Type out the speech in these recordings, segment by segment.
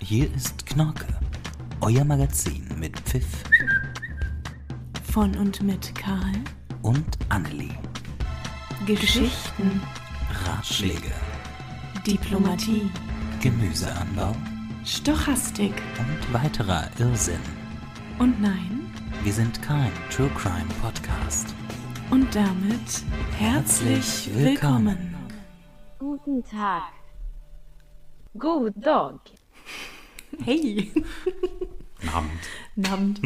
Hier ist Knorke, euer Magazin mit Pfiff Von und mit Karl. und Annelie. Geschichten, Ratschläge, Diplomatie, Gemüseanbau Stochastik und weiterer Irrsinn. und nein. Wir sind kein True Crime Podcast. Und damit herzlich willkommen. Guten Tag. Good dog. Hey, Abend. Abend.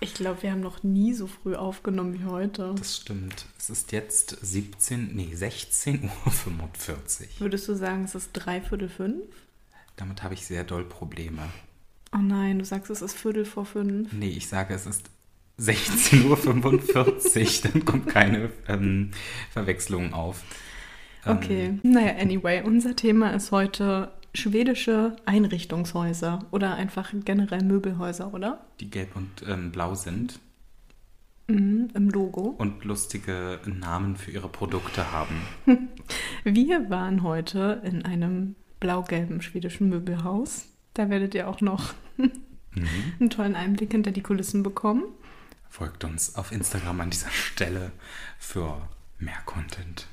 Ich glaube, wir haben noch nie so früh aufgenommen wie heute. Das stimmt. Es ist jetzt 17, nee, 16.45 Uhr. Würdest du sagen, es ist dreiviertel fünf? Damit habe ich sehr doll Probleme. Oh nein, du sagst, es ist Viertel vor fünf. Nee, ich sage, es ist 16.45 Uhr. Dann kommt keine ähm, Verwechslung auf. Ähm, Okay, naja, anyway, unser Thema ist heute schwedische Einrichtungshäuser oder einfach generell Möbelhäuser, oder? Die gelb und ähm, blau sind Mhm, Im Logo. und lustige Namen für ihre Produkte haben. Wir waren heute in einem blau-gelben schwedischen Möbelhaus. Da werdet ihr auch noch einen tollen Einblick hinter die Kulissen bekommen. Folgt uns auf Instagram an dieser Stelle für mehr Content.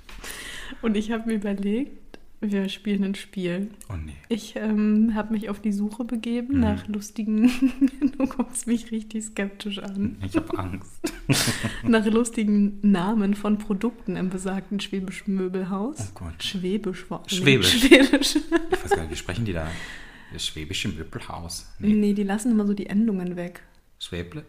Und ich habe mir überlegt, wir spielen ein Spiel. Oh nee. Ich ähm, habe mich auf die Suche begeben Mhm. nach lustigen, du guckst mich richtig skeptisch an, Ich habe Angst. nach lustigen Namen von Produkten im besagten schwäbischen Möbelhaus. Oh Gott. Schwäbisch. Schwäbisch. Schwedisch. Ich weiß gar nicht, wie sprechen die da? Das schwäbische Möbelhaus. Nee, Nee, die lassen immer so die Endungen weg. Schwäble?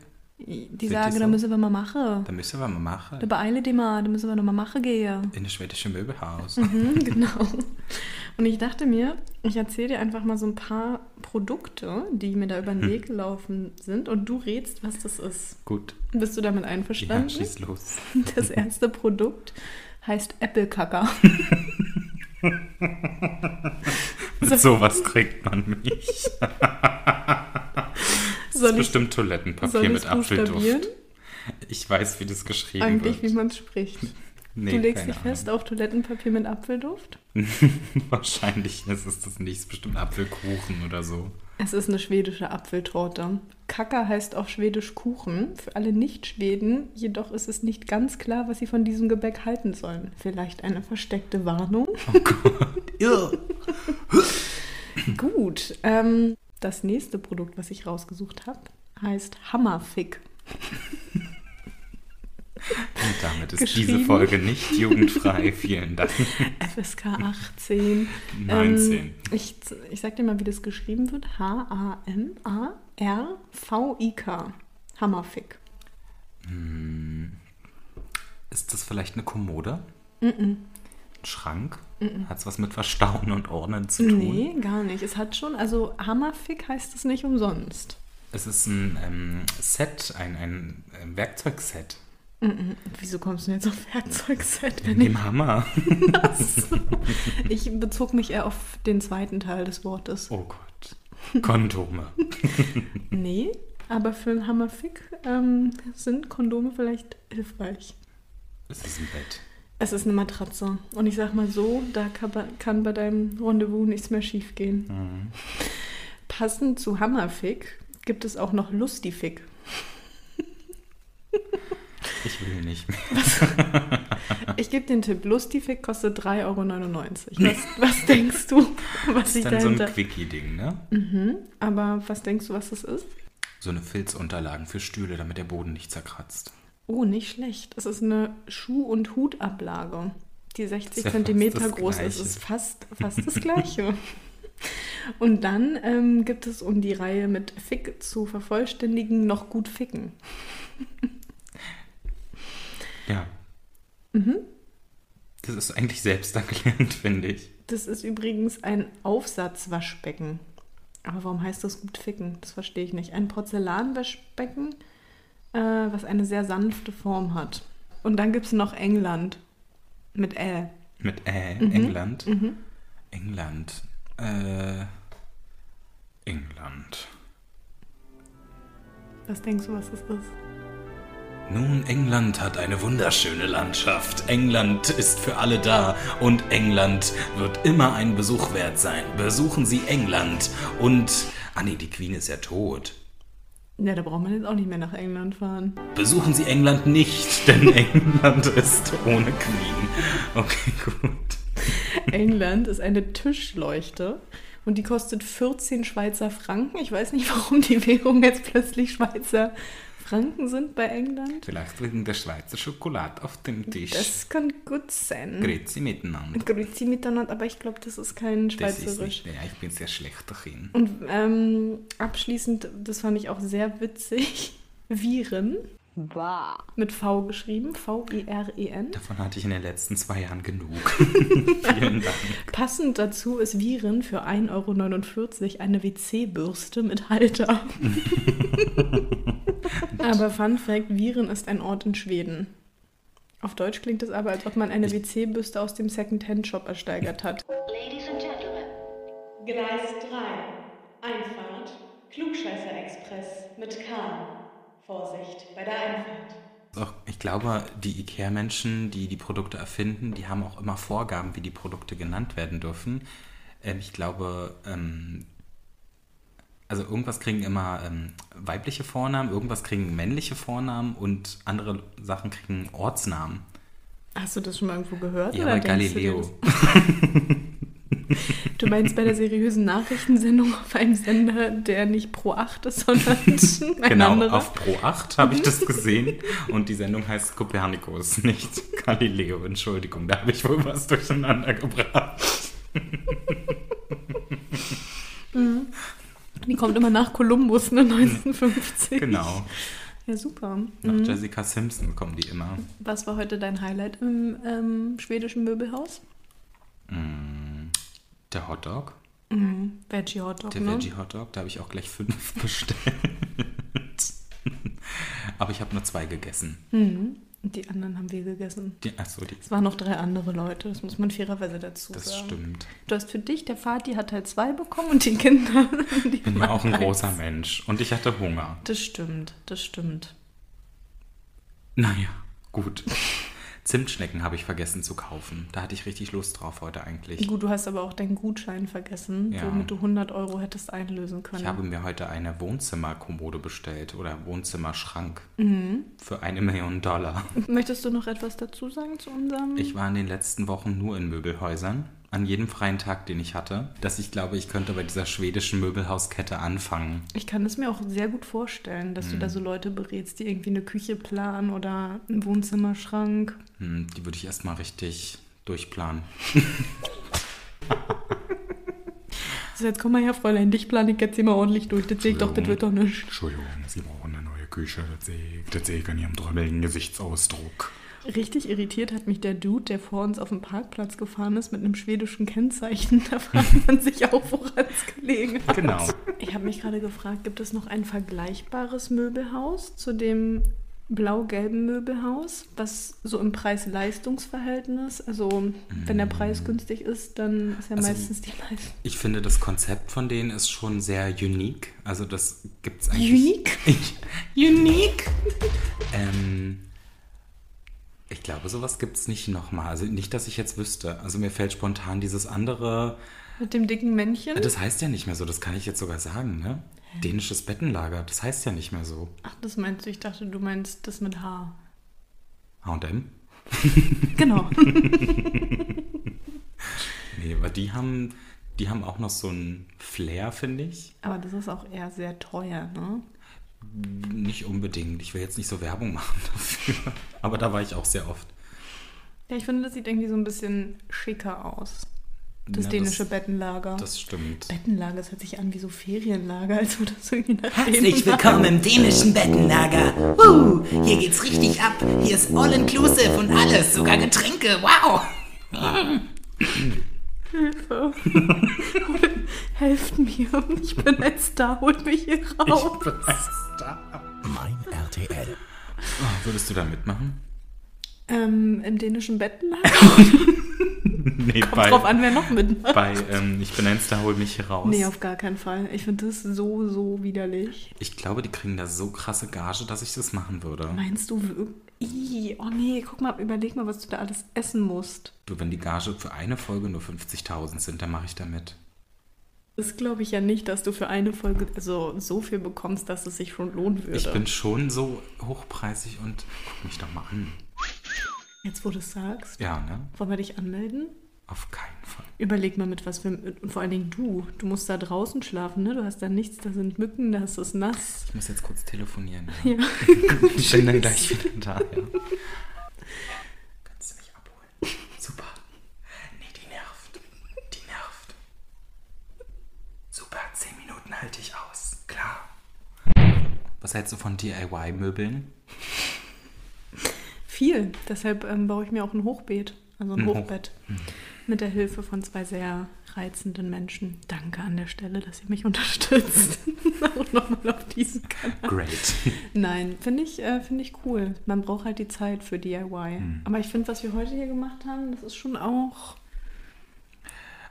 Die sagen, so? da müssen wir mal machen. Da müssen wir mal machen. Da beeile dich mal, da müssen wir noch mal machen gehen. In das schwedische Möbelhaus. Mhm, genau. Und ich dachte mir, ich erzähle dir einfach mal so ein paar Produkte, die mir da über Hm. den Weg gelaufen sind und du rätst, was das ist. Gut. Bist du damit Ja, einverstanden? schieß los. das erste Produkt heißt Apple-Kacker. Mit sowas kriegt man mich. Das Soll ist bestimmt Toilettenpapier mit Apfelduft. Ich weiß, wie das geschrieben Eigentlich, wie wird. man es spricht. Nee, du legst dich fest auf Toilettenpapier mit Apfelduft? Wahrscheinlich ist es das nicht. Es ist bestimmt Apfelkuchen oder so. Es ist eine schwedische Apfeltorte. Kacker heißt auch schwedisch Kuchen. Für alle Nicht-Schweden jedoch ist es nicht ganz klar, was sie von diesem Gebäck halten sollen. Vielleicht eine versteckte Warnung? Oh Gott. Gut. Ähm, das nächste Produkt, was ich rausgesucht habe, heißt Hammerfick. Und damit ist diese Folge nicht jugendfrei. Vielen Dank. FSK 18. 19. Ähm, ich, ich sag dir mal, wie das geschrieben wird. H-A-M-A-R-V-I-K. Hammerfick. Ist das vielleicht eine Kommode? Ein Schrank? Hat es was mit Verstauen und Ordnen zu tun? Nee, gar nicht. Es hat schon, also Hammerfick heißt es nicht umsonst. Es ist ein ähm, Set, ein, ein, ein Werkzeugset. Wieso kommst du denn jetzt auf Werkzeugset? Wenn In ich, dem Hammer. ich bezog mich eher auf den zweiten Teil des Wortes. Oh Gott. Kondome. Nee, aber für einen Hammerfick ähm, sind Kondome vielleicht hilfreich. Es ist ein Bett. Es ist eine Matratze. Und ich sag mal so, da kann, bei- deinem Rendezvous nichts mehr schiefgehen. Mhm. Passend zu Hammerfick gibt es auch noch Lustifick. Ich will nicht mehr. Ich gebe den Tipp, Lustifick kostet 3,99 Euro. Was, was denkst du, was Das sich ist dann so ein dahinter... Quickie-Ding, ne? mhm. Aber was denkst du, was das ist? So eine Filzunterlagen für Stühle, damit der Boden nicht zerkratzt. Oh, nicht schlecht. Es ist eine Schuh- und Hutablage, die 60 Ist ja fast Zentimeter das groß ist. Es ist fast, fast das Gleiche. Und dann ähm, gibt es, um die Reihe mit Fick zu vervollständigen, noch gut Ficken. Ja. Mhm. Das ist eigentlich selbsterklärend, finde ich. Das ist übrigens ein Aufsatzwaschbecken. Aber warum heißt das gut Ficken? Das verstehe ich nicht. Ein Porzellanwaschbecken, äh, was eine sehr sanfte Form hat. Und dann gibt es noch England mit L. Mit äh, Mhm. England. England. Äh, England. Was denkst du, was das ist? Nun, England hat eine wunderschöne Landschaft. England ist für alle da und England wird immer ein Besuch wert sein. Besuchen Sie England und... Ah nee, die Queen ist ja tot. Ja, da braucht man jetzt auch nicht mehr nach England fahren. Besuchen Sie England nicht, denn England ist ohne Queen. Okay, gut. England ist eine Tischleuchte und die kostet 14 Schweizer Franken. Ich weiß nicht, warum die Währung jetzt plötzlich Schweizer Franken sind bei England. Vielleicht wegen der Schweizer Schokolade auf dem Tisch. Das kann gut sein. Grüezi miteinander. Grüezi miteinander, aber ich glaube, das ist kein Das ist Schweizerisch. nicht, ja, ich bin sehr schlechter Kind. Und ähm, abschließend, das fand ich auch sehr witzig, Viren Bah. mit V geschrieben, V-I-R-E-N. Davon hatte ich in den letzten zwei Jahren genug. Vielen Dank. Passend dazu ist Viren für 1,49 Euro eine WC-Bürste mit Halter. aber Fun Fact, Viren ist ein Ort in Schweden. Auf Deutsch klingt es aber, als ob man eine WC-Bürste aus dem Second-Hand-Shop ersteigert hat. Ladies and gentlemen, Gleis 3. Einfahrt. Klugscheißer Express mit K. Vorsicht bei der Einfahrt. Auch, ich glaube, die IKEA-Menschen, die die Produkte erfinden, die haben auch immer Vorgaben, wie die Produkte genannt werden dürfen. Ähm, ich glaube, ähm, also irgendwas kriegen immer ähm, weibliche Vornamen, irgendwas kriegen männliche Vornamen und andere Sachen kriegen Ortsnamen. Hast du das schon mal irgendwo gehört? Ja, oder bei du Galileo. Du meinst bei der seriösen Nachrichtensendung auf einem Sender, der nicht Pro 8 ist, sondern ein Genau, anderer? auf Pro 8 habe ich das gesehen und die Sendung heißt Kopernikus, nicht Galileo. Entschuldigung, da habe ich wohl was durcheinander gebracht. Die kommt immer nach Kolumbus, ne, 1950. Genau. Ja, super. Nach Mhm. Jessica Simpson kommen die immer. Was war heute dein Highlight im ähm, schwedischen Möbelhaus? Der Hotdog, Mhm. Veggie Hotdog, der ne? Veggie Hotdog, da habe ich auch gleich fünf bestellt. Aber ich habe nur zwei gegessen. Mhm. Und die anderen haben wir gegessen. Die, achso, die, Es waren noch drei andere Leute, das muss man fairerweise dazu das sagen. stimmt. Du hast für dich, der Vati hat halt zwei bekommen und die Kinder. Die Ich bin ja auch ein eins. großer Mensch und ich hatte Hunger. Das stimmt, das stimmt. Naja, gut. Zimtschnecken habe ich vergessen zu kaufen. Da hatte ich richtig Lust drauf heute eigentlich. Gut, du hast aber auch deinen Gutschein vergessen, Ja. womit du 100 Euro hättest einlösen können. Ich habe mir heute eine Wohnzimmerkommode bestellt oder Wohnzimmerschrank Mhm. für eine Million Dollar. Möchtest du noch etwas dazu sagen zu unserem? Ich war in den letzten Wochen nur in Möbelhäusern, an jedem freien Tag, den ich hatte, dass ich glaube, ich könnte bei dieser schwedischen Möbelhauskette anfangen. Ich kann es mir auch sehr gut vorstellen, dass du Mhm. da so Leute berätst, die irgendwie eine Küche planen oder einen Wohnzimmerschrank. Hm, die würde ich erstmal richtig durchplanen. Also jetzt komm mal her, Fräulein, dich plane ich jetzt hier mal ordentlich durch. Das sehe ich doch, das wird doch nicht. Entschuldigung, Sie brauchen eine neue Küche. Das sehe ich, das sehe ich an Ihrem drömmeligen Gesichtsausdruck. Richtig irritiert hat mich der Dude, der vor uns auf dem Parkplatz gefahren ist mit einem schwedischen Kennzeichen. Da fragt man sich auch, woran es gelegen hat. Genau. Ich habe mich gerade gefragt, gibt es noch ein vergleichbares Möbelhaus zu dem blau-gelben Möbelhaus, was so im Preis-Leistungs-Verhältnis, also wenn der Preis günstig ist, dann ist ja Also- meistens die Leistung. Ich finde, das Konzept von denen ist schon sehr unique. Also das gibt es eigentlich. Unique? unique? ähm, ich glaube, sowas gibt es nicht nochmal. Also nicht, dass ich jetzt wüsste. Also mir fällt spontan dieses andere. Mit dem dicken Männchen? Das heißt ja nicht mehr so, das kann ich jetzt sogar sagen, ne? Dänisches Bettenlager, das heißt ja nicht mehr so. Ach, das meinst du? Ich dachte, du meinst das mit H. HM? Genau. Nee, aber die haben, die haben auch noch so einen Flair, finde ich. Aber das ist auch eher sehr teuer, ne? Nicht unbedingt. Ich will jetzt nicht so Werbung machen dafür. Aber da war ich auch sehr oft. Ja, ich finde, das sieht irgendwie so ein bisschen schicker aus. Das Ja, dänische das, Bettenlager. das stimmt. Bettenlager, das hört sich an wie so Ferienlager, als würde das irgendwie nach Herzlich willkommen im dänischen Bettenlager. Uh, hier geht's richtig ab. Hier ist all inclusive und alles, sogar Getränke. Wow. Hilfe. Helft mir. Ich bin ein Star, holt mich hier raus. Mein RTL. Oh, würdest du da mitmachen? Ähm, Im dänischen Bettenlager. Nee, Kommt drauf an, wer noch mitmacht. bei ähm, Ich bin ein Star, hol mich hier raus. Nee, auf gar keinen Fall. Ich finde das so, so widerlich. ich glaube, die kriegen da so krasse Gage, dass ich das machen würde. Meinst du wirklich? Oh nee, guck mal, überleg mal, was du da alles essen musst. Du, wenn die Gage für eine Folge nur 50.000 sind, dann mache ich da mit. Das glaube ich ja nicht, dass du für eine Folge also so viel bekommst, dass es sich schon lohnen würde. Ich bin schon so hochpreisig und guck mich doch mal an. Jetzt, wo du es sagst, Ja, ne? wollen wir dich anmelden? Auf keinen Fall. Überleg mal mit was für. Und vor allen Dingen du. Du musst da draußen schlafen, ne? Du hast da nichts, da sind Mücken, da ist es nass. Ich muss jetzt kurz telefonieren. Ja. Ja. Ich bin dann gleich wieder da, ja. Kannst du mich abholen? Super. Nee, die nervt. Die nervt. Super, zehn Minuten halte ich aus. Klar. Was hältst du von DIY-Möbeln? Viel. Deshalb ähm, baue ich mir auch ein Hochbeet. Also ein Ein Hoch- Hochbett. Mit der Hilfe von zwei sehr reizenden Menschen. Danke an der Stelle, dass ihr mich unterstützt. auch nochmal auf diesen Kanal. Great. Nein, finde ich, äh, finde ich cool. Man braucht halt die Zeit für DIY. Hm. Aber ich finde, was wir heute hier gemacht haben, das ist schon auch.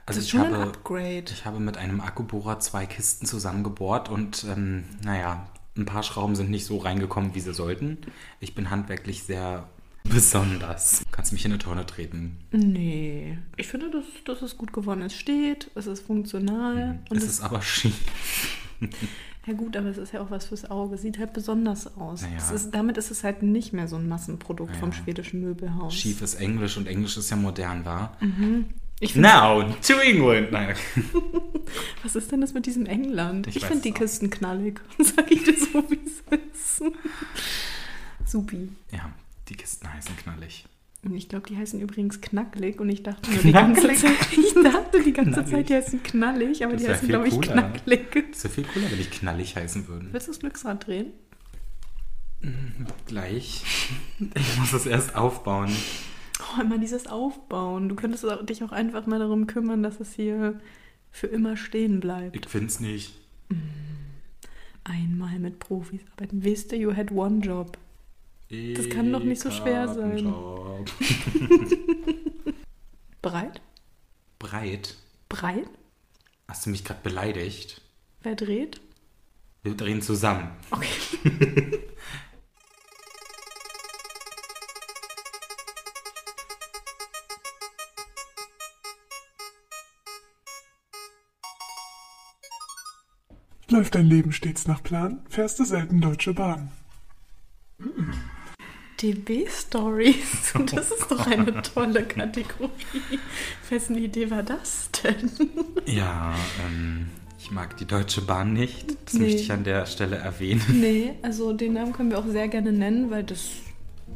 Das Also ist ich schon ein habe, Upgrade. ich habe mit einem Akkubohrer zwei Kisten zusammengebohrt und ähm, naja, ein paar Schrauben sind nicht so reingekommen, wie sie sollten. Ich bin handwerklich sehr besonders. Kannst mich in eine Tonne treten. Nee. Ich finde, das, das ist gut geworden. Es steht, es ist funktional. Und es es, ist aber schief. ja gut, aber es ist ja auch was fürs Auge. Sieht halt besonders aus. Naja. Es ist, damit ist es halt nicht mehr so ein Massenprodukt vom Naja. schwedischen Möbelhaus. Schief ist Englisch und Englisch ist ja modern, war. Ich find, Now to England. Nein. Was ist denn das mit diesem England? Ich Ich, finde die es auch. Kisten knallig. Sag ich dir so, wie es ist. Supi. Ja, die Kisten heißen knallig. Ich glaube, die heißen übrigens knacklig und ich dachte nur die ganze? Zeit, ich dachte die ganze Knallig. Zeit, die heißen knallig, aber Das die heißen, glaube ich, cooler. knacklig. Das wäre viel cooler, wenn die knallig heißen würden. Willst du das Glücksrad drehen? Gleich. Ich muss es erst aufbauen. Oh, immer dieses Aufbauen. Du könntest dich auch einfach mal darum kümmern, dass es hier für immer stehen bleibt. Ich find's nicht. Einmal mit Profis arbeiten. Wisst ihr, you had one job. Das kann doch nicht so schwer sein. Job. Bereit? Breit. Breit? Hast du mich gerade beleidigt? Wer dreht? Wir drehen zusammen. Okay. Läuft dein Leben stets nach Plan, fährst du selten Deutsche Bahn. DB-Stories. Das ist doch eine tolle Kategorie. Wessen Idee war das denn? Ja, ähm, ich mag die Deutsche Bahn nicht. Das Nee. möchte ich an der Stelle erwähnen. Nee, also den Namen können wir auch sehr gerne nennen, weil das,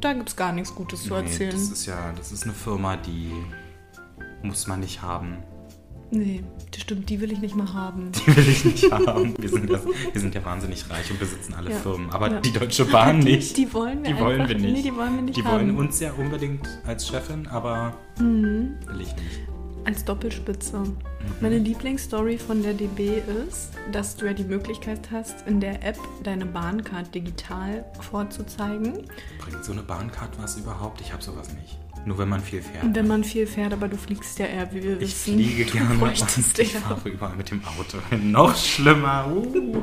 da gibt es gar nichts Gutes zu Nee, erzählen. das ist ja, das ist eine Firma, die muss man nicht haben. Nee, das stimmt, die will ich nicht mal haben. Die will ich nicht haben. Wir sind, das, wir sind ja wahnsinnig reich und besitzen alle Ja. Firmen. Aber Ja. die Deutsche Bahn Die- nicht. die wollen wir Die wollen wir nicht. nee, die wollen wir nicht Die haben. wollen uns ja unbedingt als Chefin, aber Mhm. will ich nicht. Als Doppelspitze. Mhm. Meine Lieblingsstory von der DB ist, dass du ja die Möglichkeit hast, in der App deine Bahncard digital vorzuzeigen. Bringt so eine Bahncard was überhaupt? Ich habe sowas nicht. Nur wenn man viel fährt. Wenn man viel fährt, aber du fliegst ja eher, wie wir ich wissen. fliege du gerne und ich fahre überall mit dem Auto. Noch schlimmer. Uh.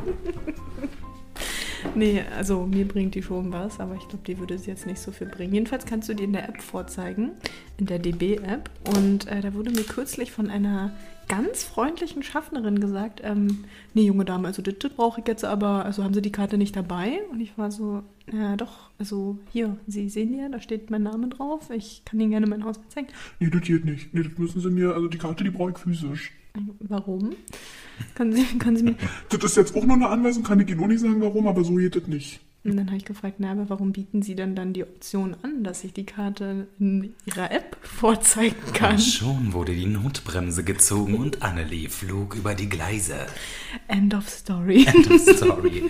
Nee, also mir bringt die schon was, aber ich glaube, die würde es jetzt nicht so viel bringen. Jedenfalls kannst du die in der App vorzeigen, in der DB-App. Und äh, da wurde mir kürzlich von einer ganz freundlichen Schaffnerin gesagt, ähm, nee, junge Dame, also das, das brauche ich jetzt aber, also haben Sie die Karte nicht dabei? Und ich war so, ja doch, also hier, Sie sehen ja, da steht mein Name drauf, ich kann Ihnen gerne mein Haus zeigen. Nee, das geht nicht. Nee, das müssen sie mir, also die Karte, die brauche ich physisch. Warum? Können Sie, können Sie mir... Das ist jetzt auch nur eine Anweisung, kann ich Ihnen auch nicht sagen, warum, aber so geht das nicht. Und dann habe ich gefragt, na, aber warum bieten Sie denn dann die Option an, dass ich die Karte in Ihrer App vorzeigen kann? Und schon wurde die Notbremse gezogen und Annelie flog über die Gleise. End of Story. End of story.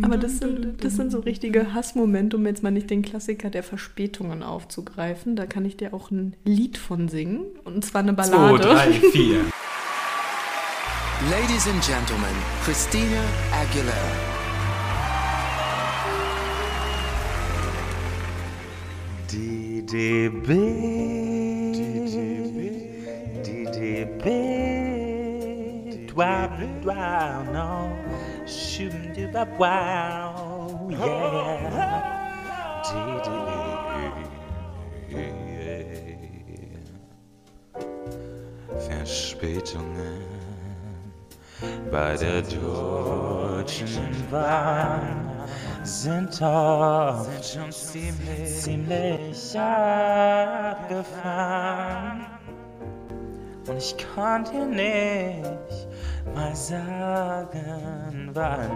Aber das sind, das sind so richtige Hassmomente, um jetzt mal nicht den Klassiker der Verspätungen aufzugreifen. Da kann ich dir auch ein Lied von singen. Und zwar eine Zwei, Ballade. drei, vier. Ladies and gentlemen, Christina Aguilera. DDB. DDB. Wow, wow, no. Shoom, doo, wow, yeah. DDB. Verspätungen bei der Deutschen Bahn sind oft schon ziemlich, ziemlich abgefahren. Und ich kann dir nicht mal sagen, wann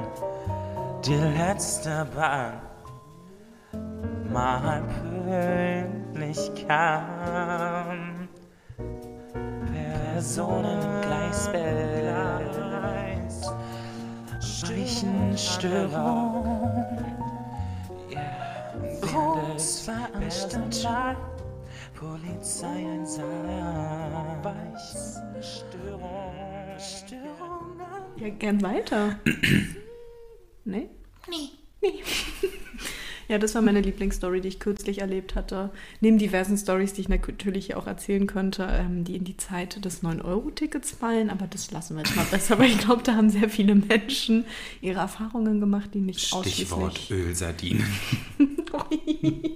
die letzte Bahn mal pünktlich kam. Personengleisbild, Streichenstörung. Großveranstaltung, Polizeieinsatz, Störung, Störung. Ja, gern weiter. nee? Nee. Ja, das war meine Lieblingsstory, die ich kürzlich erlebt hatte. Neben diversen Stories, die ich natürlich auch erzählen könnte, ähm, die in die Zeit des 9-Euro-Tickets fallen. Aber das lassen wir jetzt mal besser, weil ich glaube, da haben sehr viele Menschen ihre Erfahrungen gemacht, die nicht Stichwort ausschließlich... Ölsardinen.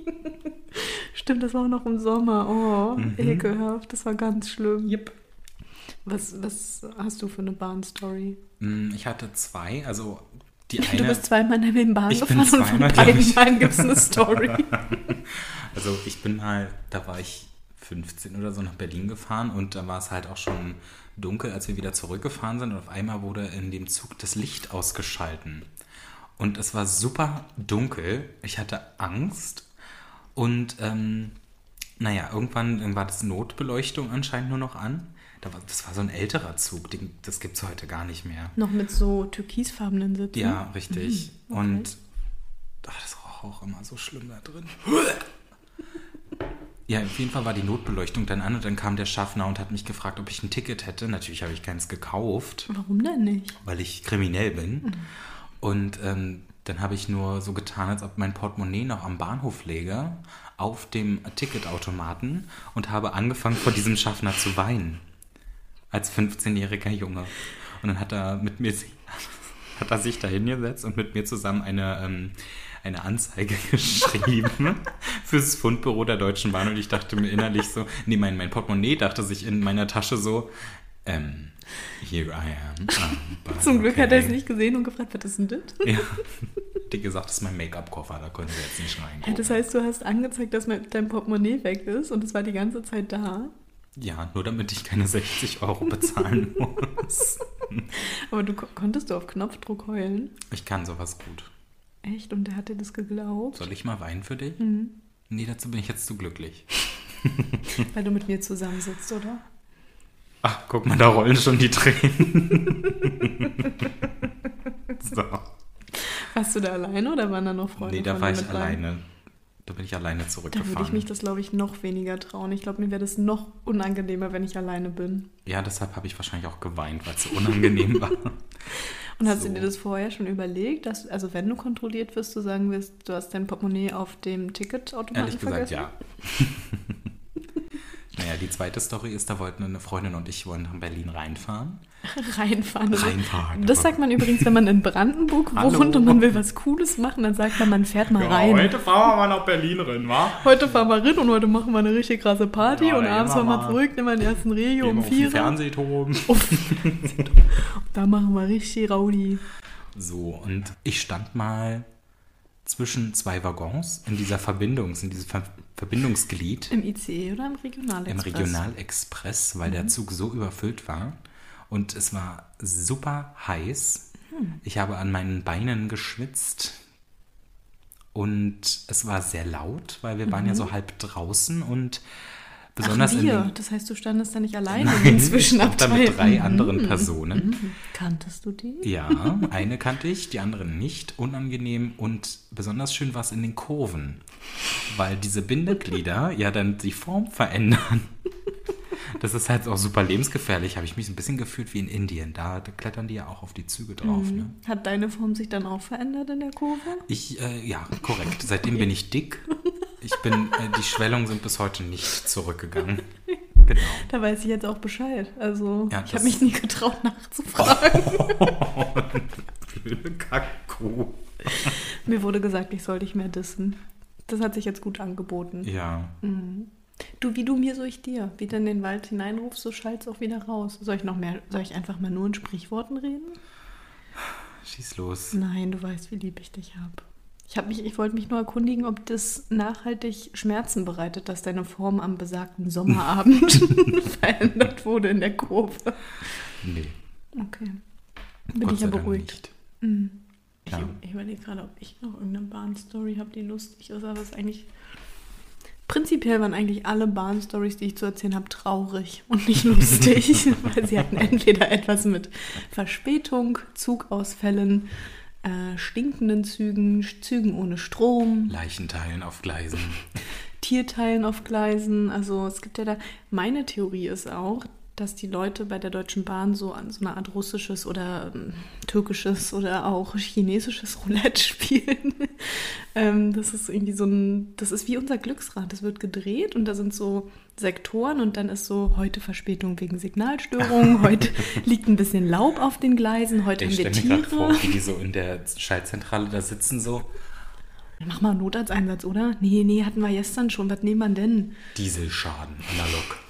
Stimmt, das war auch noch im Sommer. Oh, ekelhaft. Das war ganz schlimm. Yep. Was, was hast du für eine Bahnstory? Mm, Ich hatte zwei, also die Du eine. bist zweimal in der Bahn Ich bin gefahren und von zweimal, beiden. Malen gibt es eine Story. Also ich bin mal, da war ich 15 oder so nach Berlin gefahren und da war es halt auch schon dunkel, als wir wieder zurückgefahren sind und auf einmal wurde in dem Zug das Licht ausgeschalten. Und es war super dunkel, ich hatte Angst und ähm, naja, irgendwann war das Notbeleuchtung anscheinend nur noch an. Das war so ein älterer Zug, den, das gibt es heute gar nicht mehr. Noch mit so türkisfarbenen Sitzen. Ja, richtig. Mhm, okay. Und ach, das roch auch immer so schlimm da drin. Ja, auf jeden Fall war die Notbeleuchtung dann an und dann kam der Schaffner und hat mich gefragt, ob ich ein Ticket hätte. Natürlich habe ich keins gekauft, Warum denn nicht? weil ich kriminell bin. Und ähm, dann habe ich nur so getan, als ob mein Portemonnaie noch am Bahnhof läge, auf dem Ticketautomaten und habe angefangen, vor diesem Schaffner zu weinen. Als 15-jähriger Junge. Und dann hat er mit mir hat er sich da hingesetzt und mit mir zusammen eine, ähm, eine Anzeige geschrieben fürs Fundbüro der Deutschen Bahn. Und ich dachte mir innerlich so, nee, mein, mein Portemonnaie dachte sich in meiner Tasche so, ähm, here I am. um, Zum Glück hat er es okay. nicht gesehen und gefragt, was ist denn das? Ja. Die gesagt, das ist mein Make-up-Koffer, da können sie jetzt nicht Ja, reingucken. das heißt, du hast angezeigt, dass mein- dein Portemonnaie weg ist und es war die ganze Zeit da. Ja, nur damit ich keine 60 Euro bezahlen muss. Aber du ko- konntest du auf Knopfdruck heulen. Ich kann sowas gut. Echt? Und der hat dir das geglaubt? Soll ich mal weinen für dich? Mhm. Nee, dazu bin ich jetzt zu glücklich. Weil du mit mir zusammensitzt, oder? Ach, guck mal, da rollen schon die Tränen. so. Warst du da alleine oder waren da noch Freunde? Nee, da war ich bei? Da bin ich alleine Da würde ich zurückgefahren. mich das, glaube ich, noch weniger trauen. Ich glaube, mir wäre das noch unangenehmer, wenn ich alleine bin. ja, deshalb habe ich wahrscheinlich auch geweint, weil es so unangenehm war. Und hast So. du dir das vorher schon überlegt, dass, also wenn du kontrolliert wirst, du sagen wirst, du hast dein Portemonnaie auf dem Ticketautomaten Ehrlich gesagt, vergessen? ja. naja, die zweite Story ist, da wollten eine Freundin und ich wollen nach Berlin reinfahren. Reinfahren. Also, Reinfahren, Das sagt man übrigens, wenn man in Brandenburg Hallo. wohnt und man will was Cooles machen, dann sagt man, man fährt mal rein. Heute fahren wir mal nach Berlin rein, wa? Heute fahren wir rein und heute machen wir eine richtig krasse Party Ja, und abends fahren wir mal. zurück, nehmen wir den ersten Regio um wir auf den vier. Fernsehturm. Da machen wir richtig Rowdy. So, und ich stand mal zwischen zwei Waggons in dieser Verbindungs-, in diesem Ver Verbindungsglied Im ICE oder im Regionalexpress? im Regionalexpress, weil der Zug so überfüllt war. Und es war super heiß. Ich habe an meinen Beinen geschwitzt. Und es war sehr laut, weil wir waren ja so halb draußen und besonders Ach, in wir. Das heißt, du standest da nicht alleine Nein, in den ich stand da mit drei anderen Mhm. Personen. Kanntest du die? Ja, eine kannte ich, die andere nicht. Unangenehm und besonders schön war es in den Kurven, weil diese Bindeglieder ja dann die Form verändern. Das ist halt auch super lebensgefährlich. Habe ich mich ein bisschen gefühlt wie in Indien. Da, da klettern die ja auch auf die Züge drauf. Ne? Hat deine Form sich dann auch verändert in der Kurve? Ich, äh, ja, korrekt. Seitdem bin ich dick. Ich bin, äh, die Schwellungen sind bis heute nicht zurückgegangen. Genau. Da weiß ich jetzt auch Bescheid. Also, Ja, ich habe mich nie getraut nachzufragen. Blöde Kackkuh. Mir wurde gesagt, ich soll dich mehr dissen. Das hat sich jetzt gut angeboten. Ja. Du, wie du mir, so ich dir. Wie du in den Wald hineinrufst, so schallt's auch wieder raus. Soll ich noch mehr, soll ich einfach mal nur in Sprichworten reden? Schieß los. Nein, du weißt, wie lieb ich dich habe. Ich, mich, ich wollte mich nur erkundigen, ob das nachhaltig Schmerzen bereitet, dass deine Form am besagten Sommerabend verändert wurde in der Kurve. Nee. Okay. Bin Gott ich ja beruhigt. nicht. Mhm. Ich, Ja. ich überlege gerade, ob ich noch irgendeine Bahnstory habe, die lustig ist, aber es ist eigentlich. Prinzipiell waren eigentlich alle Bahnstories, die ich zu erzählen habe, traurig und nicht lustig, weil sie hatten entweder etwas mit Verspätung, Zugausfällen, äh, stinkenden Zügen, Zügen ohne Strom, Leichenteilen auf Gleisen. Tierteilen auf Gleisen. Also es gibt ja da. Meine Theorie ist auch, dass die Leute bei der Deutschen Bahn so an so eine Art russisches oder ähm, türkisches oder auch chinesisches Roulette spielen. ähm, das ist irgendwie so ein, das ist wie unser Glücksrad. Das wird gedreht und da sind so Sektoren und dann ist so heute Verspätung wegen Signalstörungen, heute liegt ein bisschen Laub auf den Gleisen, heute Ich haben stelle wir mir gerade vor, Tiere. wie die so in der Schaltzentrale da sitzen, so Mach mal einen Notarzteinsatz, oder? Nee, nee, hatten wir gestern schon. Was nehmen wir denn? Dieselschaden, analog.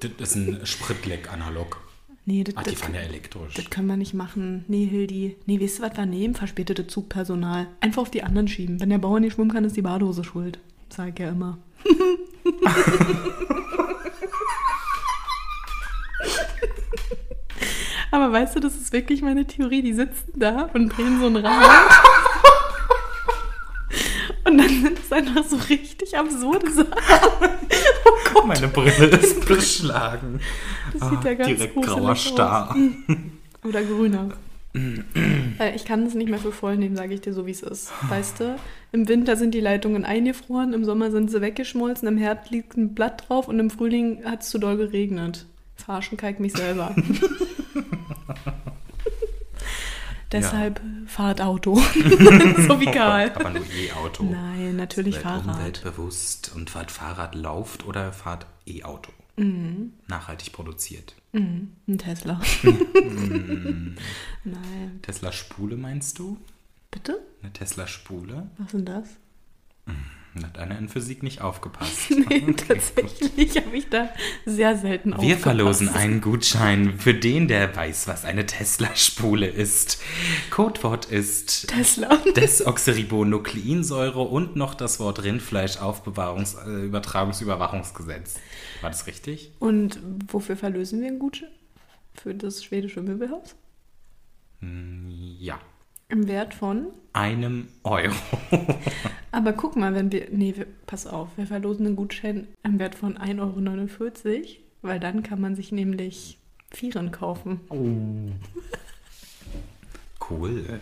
Das ist ein Spritleck, analog. Nee, das, Ach, die das- fahren ja elektrisch. Das können wir nicht machen. Nee, Hildi. Nee, weißt du, was wir nehmen? Verspätete Zugpersonal. Einfach auf die anderen schieben. Wenn der Bauer nicht schwimmen kann, ist die Badehose schuld. Sag ich ja immer. Aber weißt du, das ist wirklich meine Theorie. Die sitzen da und drehen so ein Rad. Und dann sind es einfach so richtig absurde Sachen. Oh Gott, Meine Brille ist beschlagen. das sieht ja ganz Ah, Direkt gruselig grauer aus. Star. Oder grüner. äh, ich kann es nicht mehr für voll nehmen, sage ich dir so, wie es ist. Weißt du, im Winter sind die Leitungen eingefroren, im Sommer sind sie weggeschmolzen, im Herbst liegt ein Blatt drauf und im Frühling hat es zu doll geregnet. Verarschen ich mich selber. Deshalb fahrt Auto. so wie Karl. Aber nur E-Auto. Nein, natürlich Seid Fahrrad. umweltbewusst und fahrt Fahrrad, lauft oder fahrt E-Auto. Mhm. Nachhaltig produziert. Ein Tesla. Nein. Tesla-Spule meinst du? Bitte? Eine Tesla-Spule? Was ist denn das? Hat einer in Physik nicht aufgepasst. Nee, Okay. tatsächlich habe ich da sehr selten Wir aufgepasst. verlosen einen Gutschein für den, der weiß, was eine Tesla-Spule ist. Codewort ist Tesla. Desoxyribonukleinsäure und noch das Wort Rindfleisch Aufbewahrungs äh. War das richtig? Und wofür verlösen wir einen Gutschein? Für das schwedische Möbelhaus? Ja. Im Wert von. Einem Euro. Aber guck mal, wenn wir. Nee, wir, pass auf, wir verlosen einen Gutschein im Wert von 1,49 Euro, weil dann kann man sich nämlich Vieren kaufen. Cool.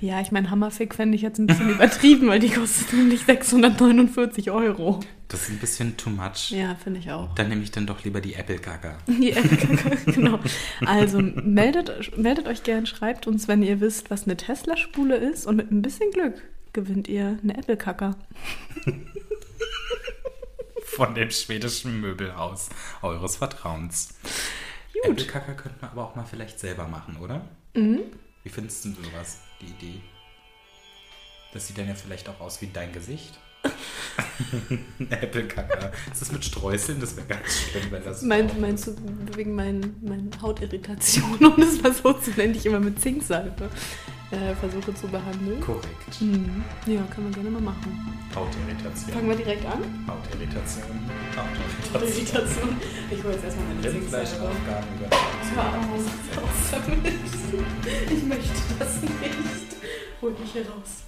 Ja, ich meine, Hammerfick fände ich jetzt ein bisschen übertrieben, weil die kostet nämlich 649 Euro. Das ist ein bisschen too much. Ja, finde ich auch. Dann nehme ich dann doch lieber die Apple-Kaka. Die genau. Also meldet, meldet euch gern, schreibt uns, wenn ihr wisst, was eine Tesla-Spule ist. Und mit ein bisschen Glück gewinnt ihr eine Apple-Kacker. Von dem schwedischen Möbelhaus eures Vertrauens. Gut. Apple-Kaka könnten wir aber auch mal vielleicht selber machen, oder? Mhm. Wie findest du sowas, die Idee? Das sieht dann ja vielleicht auch aus wie dein Gesicht. Apple-Kaka. Ist das mit Streuseln? Das wäre ganz schlimm, wenn das. Mein, meinst du wegen meinen, meinen Hautirritationen, um das mal so zu nennen, die ich immer mit Zinksalbe äh, versuche zu behandeln? Korrekt. Mhm. Ja, können wir gerne mal machen. Hautirritation. Fangen wir direkt an? Hautirritation. Hautirritation. Irritation. Ich hole jetzt erstmal meine Zinksalbe. Hör auf, hör auf damit. Ich möchte das nicht. Hol mich hier raus.